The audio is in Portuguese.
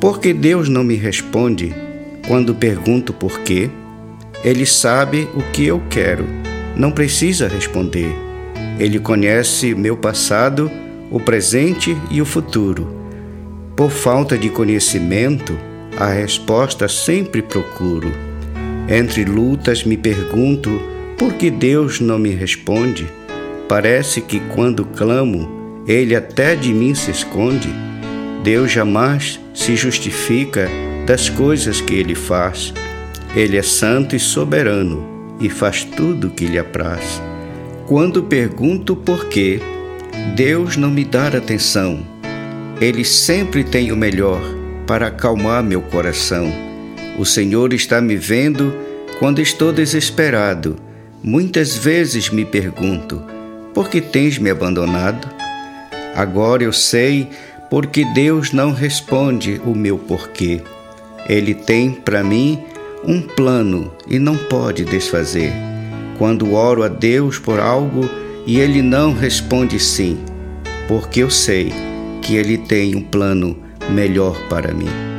Por que Deus não me responde quando pergunto por quê? Ele sabe o que eu quero, não precisa responder. Ele conhece meu passado, o presente e o futuro. Por falta de conhecimento, a resposta sempre procuro. Entre lutas me pergunto por que Deus não me responde. Parece que quando clamo, Ele até de mim se esconde. Deus jamais se justifica das coisas que Ele faz. Ele é santo e soberano e faz tudo o que lhe apraz. Quando pergunto por quê, Deus não me dá atenção. Ele sempre tem o melhor para acalmar meu coração. O Senhor está me vendo quando estou desesperado. Muitas vezes me pergunto: por que tens me abandonado? Agora eu sei porque Deus não responde o meu porquê. Ele tem para mim um plano e não pode desfazer. Quando oro a Deus por algo e Ele não responde sim, porque eu sei que Ele tem um plano melhor para mim.